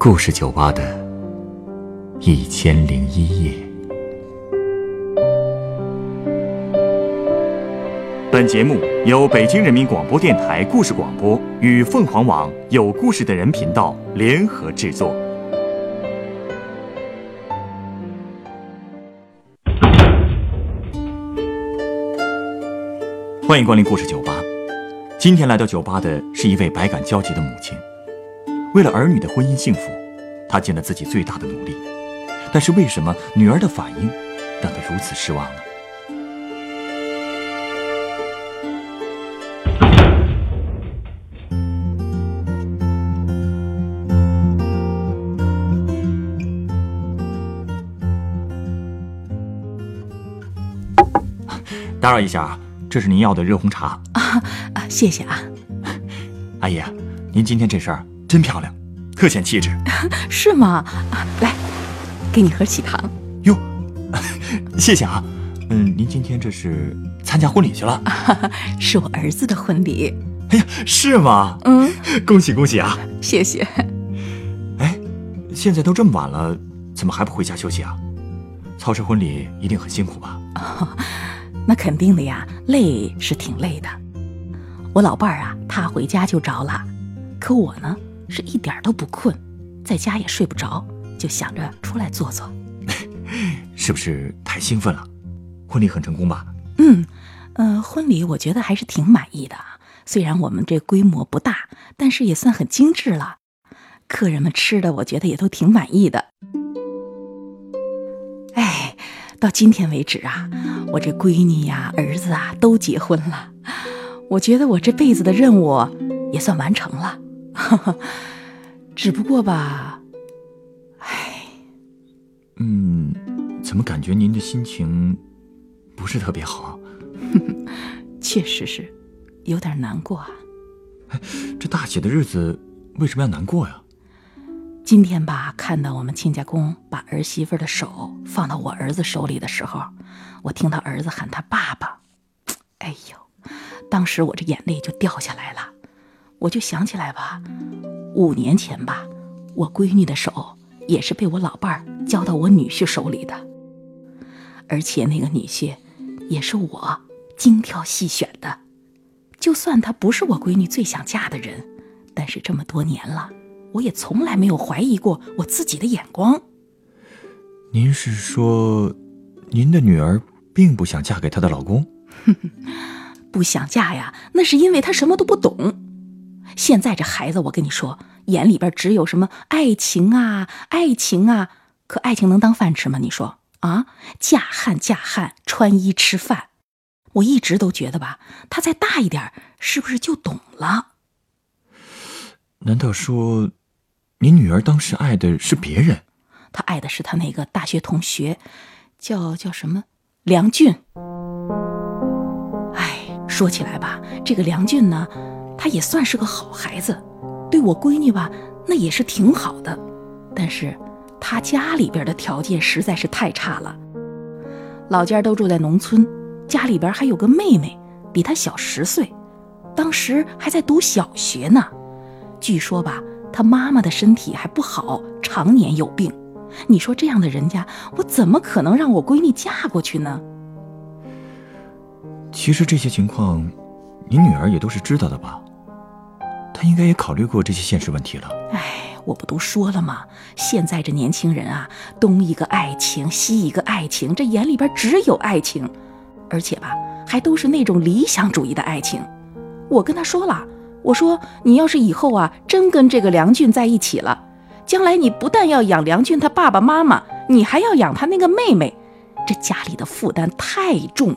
故事酒吧的一千零一夜。本节目由北京人民广播电台故事广播与凤凰网有故事的人频道联合制作。欢迎光临故事酒吧。今天来到酒吧的是一位百感交集的母亲。为了儿女的婚姻幸福，他尽了自己最大的努力。但是为什么女儿的反应让他如此失望呢？打扰一下啊，这是您要的热红茶啊啊，谢谢啊，阿姨，您今天这身真漂亮，特显气质，是吗？啊，来，给你盒喜糖。哟，谢谢啊。嗯，您今天这是参加婚礼去了？是我儿子的婚礼。哎呀，是吗？嗯，恭喜恭喜啊！谢谢。哎，现在都这么晚了，怎么还不回家休息啊？操持婚礼一定很辛苦吧？哦，那肯定的呀，累是挺累的。我老伴儿啊，他回家就着了，可我呢？是一点都不困，在家也睡不着，就想着出来坐坐。是不是太兴奋了？婚礼很成功吧？嗯，呃，婚礼我觉得还是挺满意的。虽然我们这规模不大，但是也算很精致了。客人们吃的，我觉得也都挺满意的。哎，到今天为止啊，我这闺女呀、儿子啊都结婚了，我觉得我这辈子的任务也算完成了。只不过吧，唉，嗯，怎么感觉您的心情不是特别好？确实是，有点难过啊。哎，这大喜的日子为什么要难过呀？今天吧，看到我们亲家公把儿媳妇的手放到我儿子手里的时候，我听到儿子喊他爸爸，哎呦，当时我这眼泪就掉下来了。我就想起来吧，五年前吧，我闺女的手也是被我老伴儿交到我女婿手里的，而且那个女婿也是我精挑细选的。就算他不是我闺女最想嫁的人，但是这么多年了，我也从来没有怀疑过我自己的眼光。您是说，您的女儿并不想嫁给她的老公？不想嫁呀，那是因为她什么都不懂。现在这孩子，我跟你说，眼里边只有什么爱情啊，爱情啊，可爱情能当饭吃吗？你说啊，嫁汉嫁汉，穿衣吃饭。我一直都觉得吧，他再大一点，是不是就懂了？难道说，你女儿当时爱的是别人？她爱的是她那个大学同学，叫叫什么梁俊。哎，说起来吧，这个梁俊呢。他也算是个好孩子，对我闺女吧，那也是挺好的。但是，他家里边的条件实在是太差了。老家都住在农村，家里边还有个妹妹，比他小十岁，当时还在读小学呢。据说吧，他妈妈的身体还不好，常年有病。你说这样的人家，我怎么可能让我闺女嫁过去呢？其实这些情况，你女儿也都是知道的吧？他应该也考虑过这些现实问题了。哎，我不都说了吗？现在这年轻人啊，东一个爱情，西一个爱情，这眼里边只有爱情，而且吧，还都是那种理想主义的爱情。我跟他说了，我说你要是以后啊，真跟这个梁俊在一起了，将来你不但要养梁俊他爸爸妈妈，你还要养他那个妹妹，这家里的负担太重。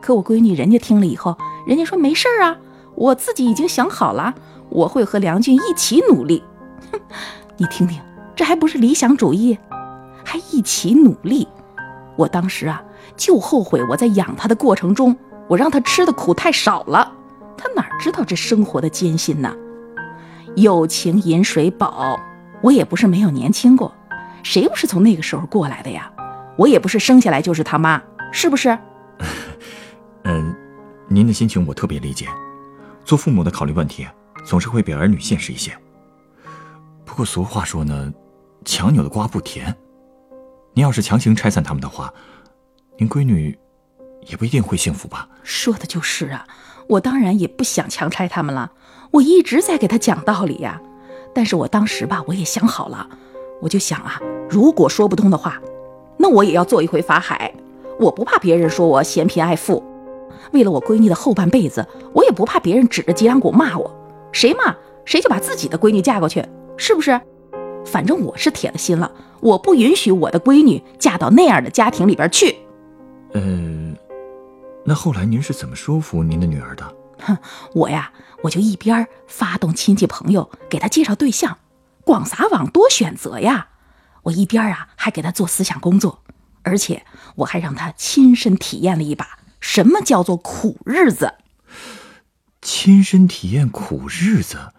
可我闺女人家听了以后，人家说没事儿啊，我自己已经想好了。我会和梁俊一起努力，哼，你听听，这还不是理想主义，还一起努力。我当时啊，就后悔我在养他的过程中，我让他吃的苦太少了。他哪知道这生活的艰辛呢？友情饮水饱，我也不是没有年轻过，谁不是从那个时候过来的呀？我也不是生下来就是他妈，是不是？嗯，您的心情我特别理解，做父母的考虑问题。总是会比儿女现实一些。不过俗话说呢，强扭的瓜不甜。您要是强行拆散他们的话，您闺女也不一定会幸福吧？说的就是啊，我当然也不想强拆他们了。我一直在给他讲道理呀，但是我当时吧，我也想好了，我就想啊，如果说不通的话，那我也要做一回法海。我不怕别人说我嫌贫爱富，为了我闺女的后半辈子，我也不怕别人指着脊梁骨骂我。谁骂谁就把自己的闺女嫁过去，是不是？反正我是铁了心了，我不允许我的闺女嫁到那样的家庭里边去。嗯，那后来您是怎么说服您的女儿的？哼，我呀，我就一边发动亲戚朋友给她介绍对象，广撒网多选择呀。我一边啊还给她做思想工作，而且我还让她亲身体验了一把什么叫做苦日子。亲身体验苦日子，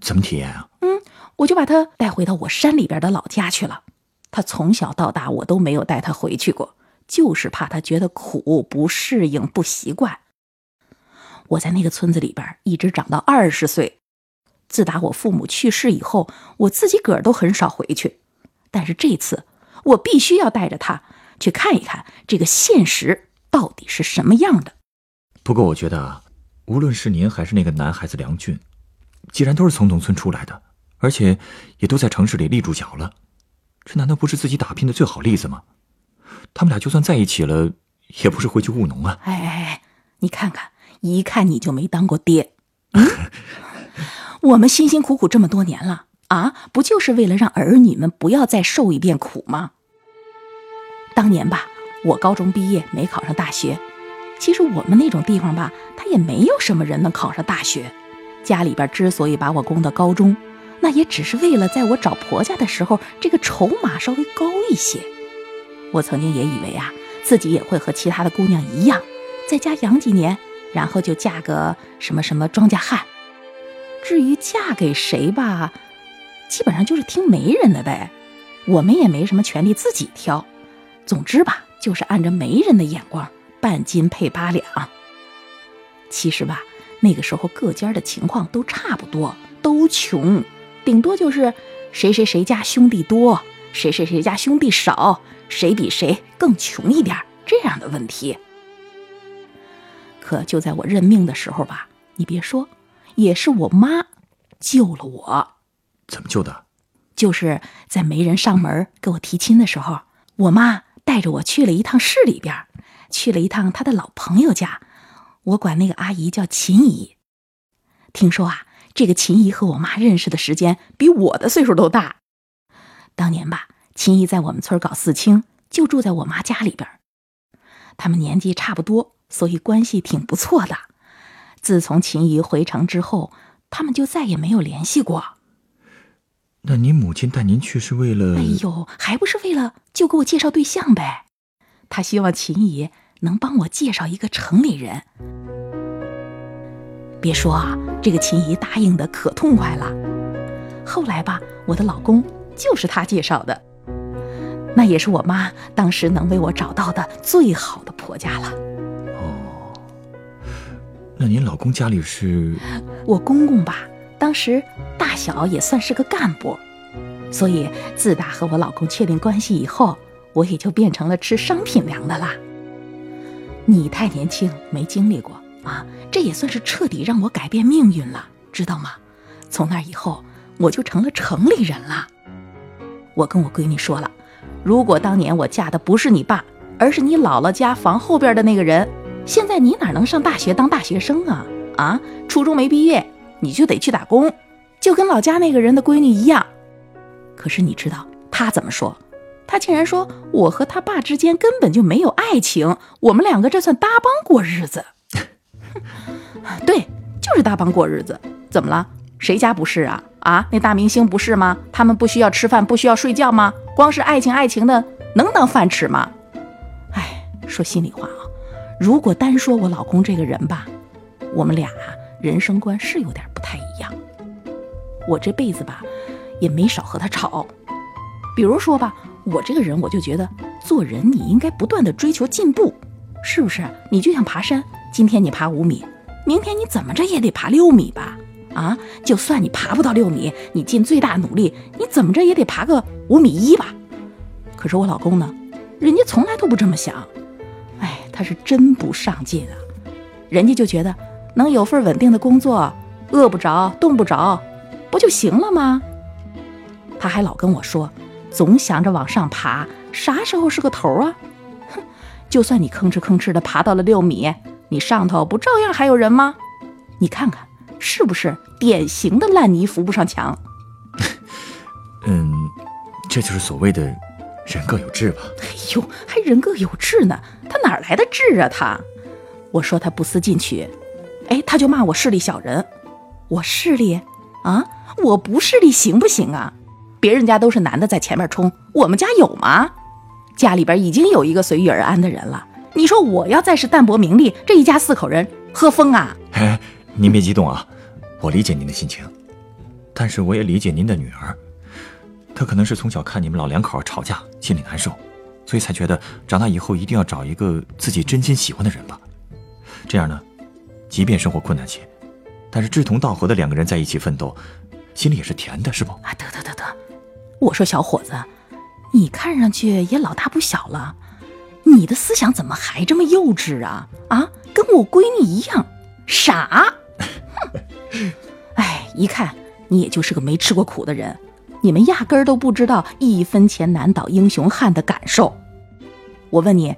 怎么体验啊？嗯，我就把他带回到我山里边的老家去了。他从小到大我都没有带他回去过，就是怕他觉得苦不适应不习惯。我在那个村子里边一直长到二十岁，自打我父母去世以后，我自己个儿都很少回去。但是这次我必须要带着他去看一看这个现实到底是什么样的。不过我觉得啊，无论是您还是那个男孩子梁俊，既然都是从农村出来的，而且也都在城市里立住脚了，这难道不是自己打拼的最好例子吗？他们俩就算在一起了，也不是回去务农啊。哎哎哎，你看看。一看你就没当过爹，嗯，我们辛辛苦苦这么多年了啊，不就是为了让儿女们不要再受一遍苦吗？当年吧，我高中毕业没考上大学，其实我们那种地方吧，他也没有什么人能考上大学。家里边之所以把我供到高中，那也只是为了在我找婆家的时候，这个筹码稍微高一些。我曾经也以为啊，自己也会和其他的姑娘一样，在家养几年。然后就嫁个什么什么庄稼汉，至于嫁给谁吧，基本上就是听媒人的呗。我们也没什么权利自己挑。总之吧，就是按着媒人的眼光，半斤配八两。其实吧，那个时候各家的情况都差不多，都穷，顶多就是谁谁谁家兄弟多，谁谁谁家兄弟少，谁比谁更穷一点这样的问题。可就在我认命的时候吧，你别说，也是我妈救了我。怎么救的？就是在没人上门给我提亲的时候，我妈带着我去了一趟市里边，去了一趟他的老朋友家。我管那个阿姨叫秦姨。听说啊，这个秦姨和我妈认识的时间比我的岁数都大。当年吧，秦姨在我们村搞四清，就住在我妈家里边。他们年纪差不多。所以关系挺不错的。自从秦姨回城之后，他们就再也没有联系过。那您母亲带您去是为了？哎呦，还不是为了就给我介绍对象呗？她希望秦姨能帮我介绍一个城里人。别说啊，这个秦姨答应的可痛快了。后来吧，我的老公就是她介绍的。那也是我妈当时能为我找到的最好的婆家了。哦那您老公家里是？我公公吧，当时大小也算是个干部，所以自打和我老公确定关系以后，我也就变成了吃商品粮的啦。你太年轻，没经历过啊，这也算是彻底让我改变命运了，知道吗？从那以后，我就成了城里人了。我跟我闺女说了，如果当年我嫁的不是你爸，而是你姥姥家房后边的那个人。现在你哪能上大学当大学生啊？啊，初中没毕业你就得去打工，就跟老家那个人的闺女一样。可是你知道他怎么说？他竟然说我和他爸之间根本就没有爱情，我们两个这算搭帮过日子。对，就是搭帮过日子。怎么了？谁家不是啊？啊，那大明星不是吗？他们不需要吃饭，不需要睡觉吗？光是爱情爱情的，能当饭吃吗？哎，说心里话啊。如果单说我老公这个人吧，我们俩人生观是有点不太一样。我这辈子吧，也没少和他吵。比如说吧，我这个人我就觉得，做人你应该不断的追求进步，是不是？你就像爬山，今天你爬五米，明天你怎么着也得爬六米吧？啊，就算你爬不到六米，你尽最大努力，你怎么着也得爬个五米一吧。可是我老公呢，人家从来都不这么想，哎，他是真不上进啊。人家就觉得能有份稳定的工作，饿不着，冻不着，不就行了吗？他还老跟我说，总想着往上爬，啥时候是个头啊？哼，就算你吭哧吭哧的爬到了六米，你上头不照样还有人吗？你看看，是不是典型的烂泥扶不上墙？嗯，这就是所谓的人各有志吧？哎呦，还人各有志呢？他哪来的志啊？他，我说他不思进取，哎，他就骂我势利小人。我势利啊？我不势利行不行啊？别人家都是男的在前面冲，我们家有吗？家里边已经有一个随遇而安的人了。你说我要再是淡泊名利，这一家四口人喝疯啊？哎，您别激动啊，我理解您的心情，但是我也理解您的女儿，她可能是从小看你们老两口吵架，心里难受，所以才觉得长大以后一定要找一个自己真心喜欢的人吧。这样呢，即便生活困难些，但是志同道合的两个人在一起奋斗，心里也是甜的，是不？啊，得得得得，我说小伙子，你看上去也老大不小了。你的思想怎么还这么幼稚啊？啊，跟我闺女一样傻。哎，一看你也就是个没吃过苦的人，你们压根儿都不知道一分钱难倒英雄汉的感受。我问你，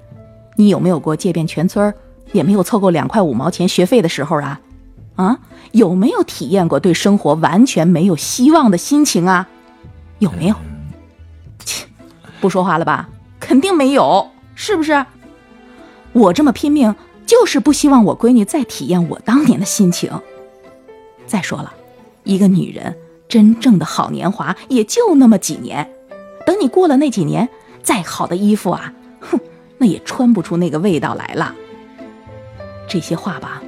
你有没有过借遍全村儿也没有凑够两块五毛钱学费的时候啊？啊，有没有体验过对生活完全没有希望的心情啊？有没有？切，不说话了吧？肯定没有。是不是？我这么拼命，就是不希望我闺女再体验我当年的心情。再说了，一个女人真正的好年华也就那么几年，等你过了那几年，再好的衣服啊，哼，那也穿不出那个味道来了。这些话吧，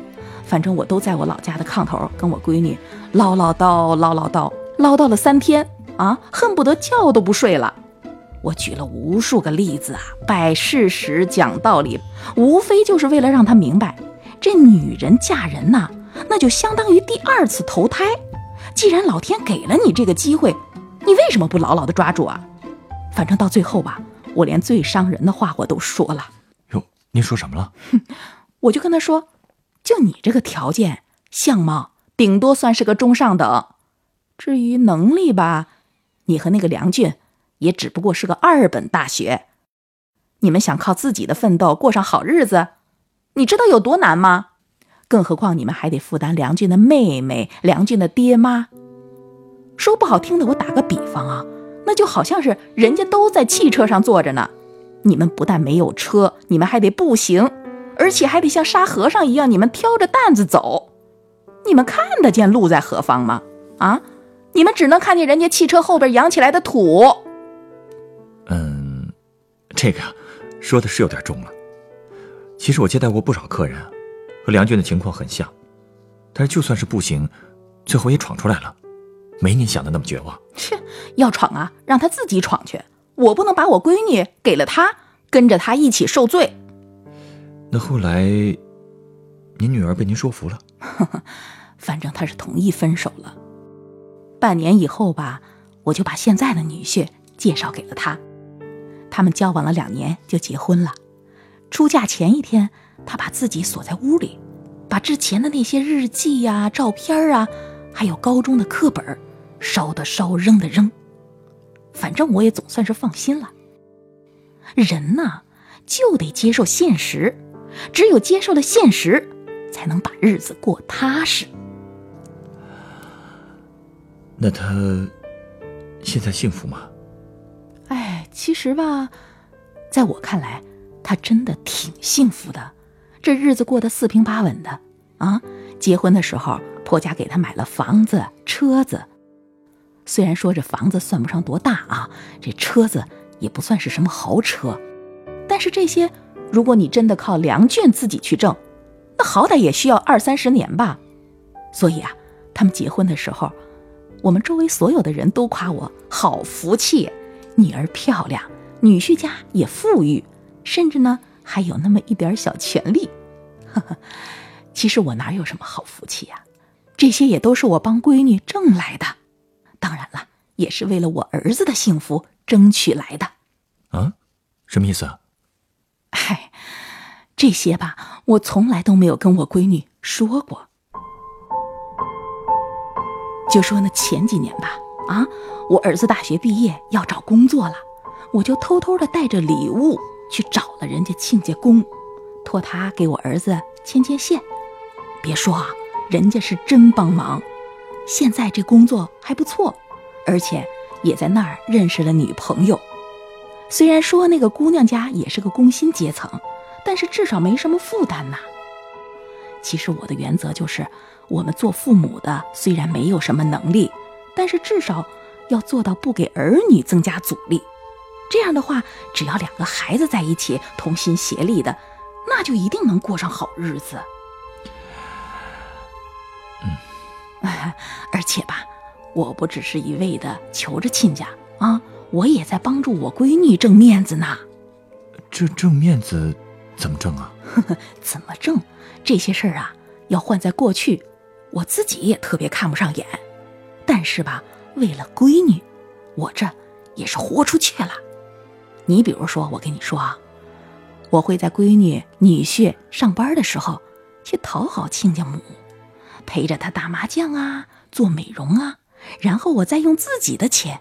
反正我都在我老家的炕头跟我闺女唠唠叨、唠唠叨、唠叨了三天啊，恨不得觉都不睡了。我举了无数个例子啊，摆事实讲道理，无非就是为了让他明白，这女人嫁人呐，那就相当于第二次投胎。既然老天给了你这个机会，你为什么不牢牢的抓住啊？反正到最后吧，我连最伤人的话我都说了。哟，您说什么了？哼，我就跟他说，就你这个条件、相貌，顶多算是个中上等。至于能力吧，你和那个梁俊。也只不过是个二本大学，你们想靠自己的奋斗过上好日子，你知道有多难吗？更何况你们还得负担梁俊的妹妹、梁俊的爹妈。说不好听的，我打个比方啊，那就好像是人家都在汽车上坐着呢，你们不但没有车，你们还得步行，而且还得像沙和尚一样，你们挑着担子走。你们看得见路在何方吗？啊，你们只能看见人家汽车后边扬起来的土。嗯，这个呀，说的是有点重了。其实我接待过不少客人，和梁俊的情况很像，但是就算是不行，最后也闯出来了，没您想的那么绝望。切，要闯啊，让他自己闯去，我不能把我闺女给了他，跟着他一起受罪。那后来，您女儿被您说服了？反正她是同意分手了。半年以后吧，我就把现在的女婿介绍给了他。他们交往了两年就结婚了，出嫁前一天，他把自己锁在屋里，把之前的那些日记呀、照片啊，还有高中的课本，烧的烧，扔的扔。反正我也总算是放心了。人呐，就得接受现实，只有接受了现实，才能把日子过踏实。那他现在幸福吗？哎其实吧，在我看来，她真的挺幸福的，这日子过得四平八稳的啊。结婚的时候，婆家给她买了房子、车子。虽然说这房子算不上多大啊，这车子也不算是什么豪车，但是这些，如果你真的靠梁俊自己去挣，那好歹也需要二三十年吧。所以啊，他们结婚的时候，我们周围所有的人都夸我好福气。女儿漂亮，女婿家也富裕，甚至呢还有那么一点小权利。其实我哪有什么好福气呀？这些也都是我帮闺女挣来的，当然了，也是为了我儿子的幸福争取来的。啊，什么意思啊？嗨，这些吧，我从来都没有跟我闺女说过。就说那前几年吧，啊，我儿子大学毕业要找工作了，我就偷偷的带着礼物去找了人家亲家公，托他给我儿子牵牵线。别说啊，人家是真帮忙，现在这工作还不错，而且也在那儿认识了女朋友。虽然说那个姑娘家也是个工薪阶层，但是至少没什么负担呐。其实我的原则就是。我们做父母的虽然没有什么能力，但是至少要做到不给儿女增加阻力。这样的话，只要两个孩子在一起，同心协力的，那就一定能过上好日子。嗯，而且吧，我不只是一味的求着亲家啊，我也在帮助我闺女挣面子呢。这挣面子怎么挣啊？怎么挣？这些事儿啊，要换在过去。我自己也特别看不上眼，但是吧，为了闺女，我这也是豁出去了。你比如说，我跟你说啊，我会在闺女女婿上班的时候去讨好亲家母，陪着他打麻将啊，做美容啊，然后我再用自己的钱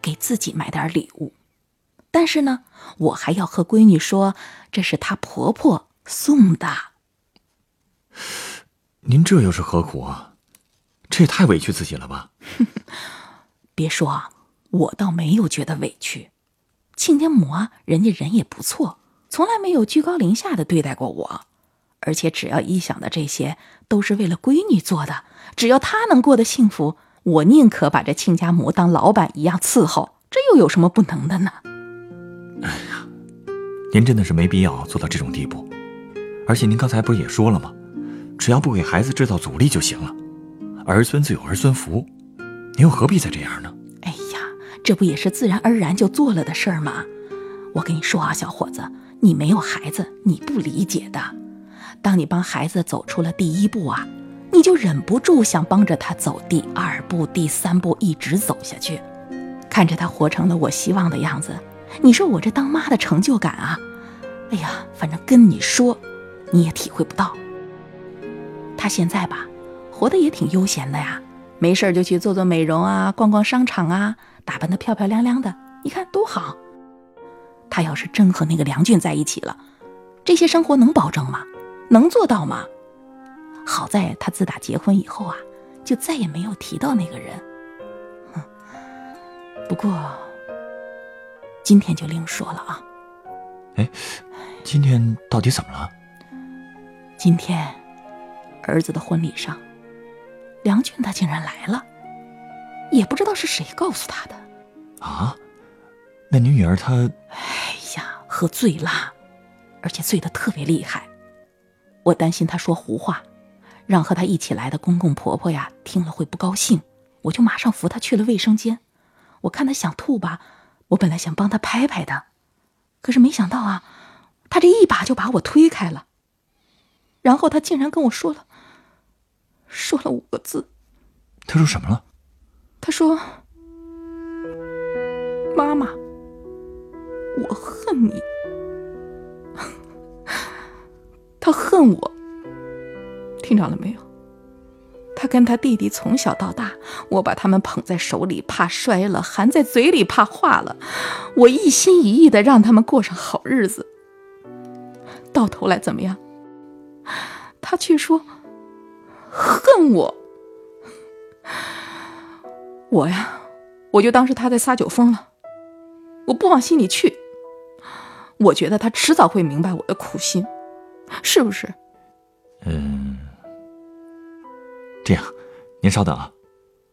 给自己买点礼物。但是呢，我还要和闺女说，这是她婆婆送的。您这又是何苦啊？这也太委屈自己了吧！别说啊，我倒没有觉得委屈。亲家母啊，人家人也不错，从来没有居高临下的对待过我。而且只要一想到这些都是为了闺女做的，只要她能过得幸福，我宁可把这亲家母当老板一样伺候。这又有什么不能的呢？哎呀，您真的是没必要做到这种地步。而且您刚才不是也说了吗？只要不给孩子制造阻力就行了，儿孙自有儿孙福，您又何必再这样呢？哎呀，这不也是自然而然就做了的事儿吗？我跟你说啊，小伙子，你没有孩子，你不理解的。当你帮孩子走出了第一步啊，你就忍不住想帮着他走第二步、第三步，一直走下去，看着他活成了我希望的样子。你说我这当妈的成就感啊，哎呀，反正跟你说，你也体会不到。他现在吧，活得也挺悠闲的呀，没事就去做做美容啊，逛逛商场啊，打扮得漂漂亮亮的，你看多好。他要是真和那个梁俊在一起了，这些生活能保证吗？能做到吗？好在他自打结婚以后啊，就再也没有提到那个人。不过今天就另说了啊。哎，今天到底怎么了？今天。儿子的婚礼上，梁俊他竟然来了，也不知道是谁告诉他的。啊，那你女儿她……哎呀，喝醉了，而且醉得特别厉害。我担心她说胡话，让和她一起来的公公婆婆呀听了会不高兴，我就马上扶她去了卫生间。我看她想吐吧，我本来想帮她拍拍的，可是没想到啊，她这一把就把我推开了，然后她竟然跟我说了。说了五个字，他说什么了？他说：“妈妈，我恨你。”他恨我，听着了没有？他跟他弟弟从小到大，我把他们捧在手里，怕摔了；含在嘴里，怕化了。我一心一意的让他们过上好日子，到头来怎么样？他却说。恨我，我呀，我就当是他在撒酒疯了，我不往心里去。我觉得他迟早会明白我的苦心，是不是？嗯，这样，您稍等啊，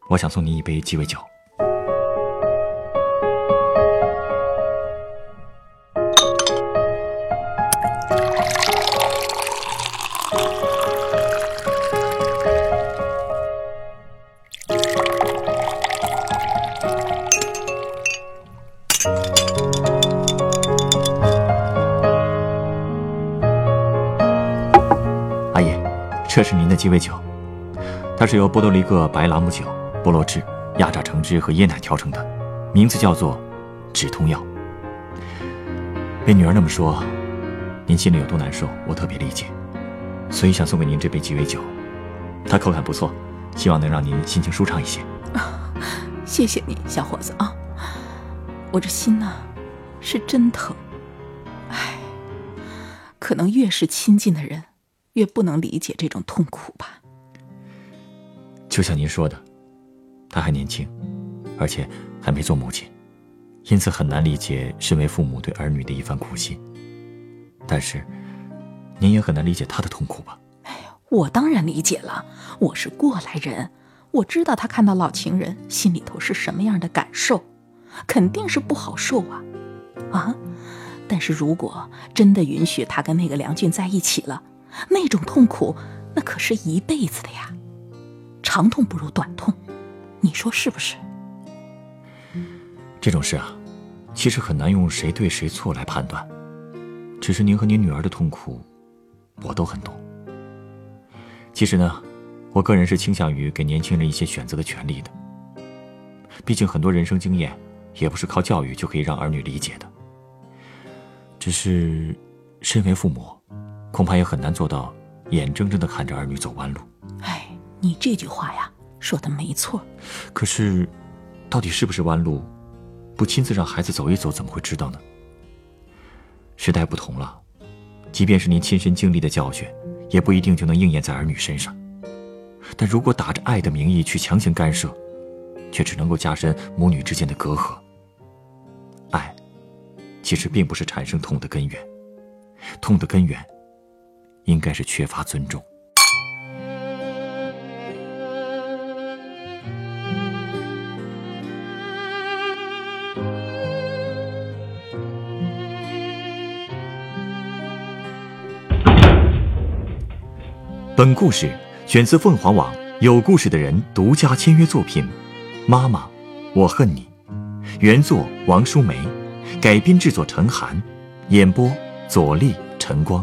我想送您一杯鸡尾酒。这是您的鸡尾酒，它是由波多黎各白朗姆酒、菠萝汁、压榨橙汁和椰奶调成的，名字叫做“止痛药”。被女儿那么说，您心里有多难受，我特别理解，所以想送给您这杯鸡尾酒，它口感不错，希望能让您心情舒畅一些。谢谢你，小伙子啊，我这心呐，是真疼。唉，可能越是亲近的人，越不能理解这种痛苦吧。就像您说的，他还年轻，而且还没做母亲，因此很难理解身为父母对儿女的一番苦心。但是，您也很难理解他的痛苦吧？哎呀，我当然理解了，我是过来人，我知道他看到老情人心里头是什么样的感受，肯定是不好受啊，啊！但是如果真的允许他跟那个梁俊在一起了，那种痛苦，那可是一辈子的呀。长痛不如短痛，你说是不是？这种事啊，其实很难用谁对谁错来判断。只是您和您女儿的痛苦，我都很懂。其实呢，我个人是倾向于给年轻人一些选择的权利的。毕竟很多人生经验，也不是靠教育就可以让儿女理解的。只是，身为父母，恐怕也很难做到眼睁睁的看着儿女走弯路。哎。你这句话呀，说的没错。可是，到底是不是弯路，不亲自让孩子走一走，怎么会知道呢？时代不同了，即便是您亲身经历的教训，也不一定就能应验在儿女身上。但如果打着爱的名义去强行干涉，却只能够加深母女之间的隔阂。爱，其实并不是产生痛的根源，痛的根源，应该是缺乏尊重。本故事选自凤凰网有故事的人独家签约作品《妈妈，我恨你》，原作王淑梅，改编制作陈寒，演播左立、陈光，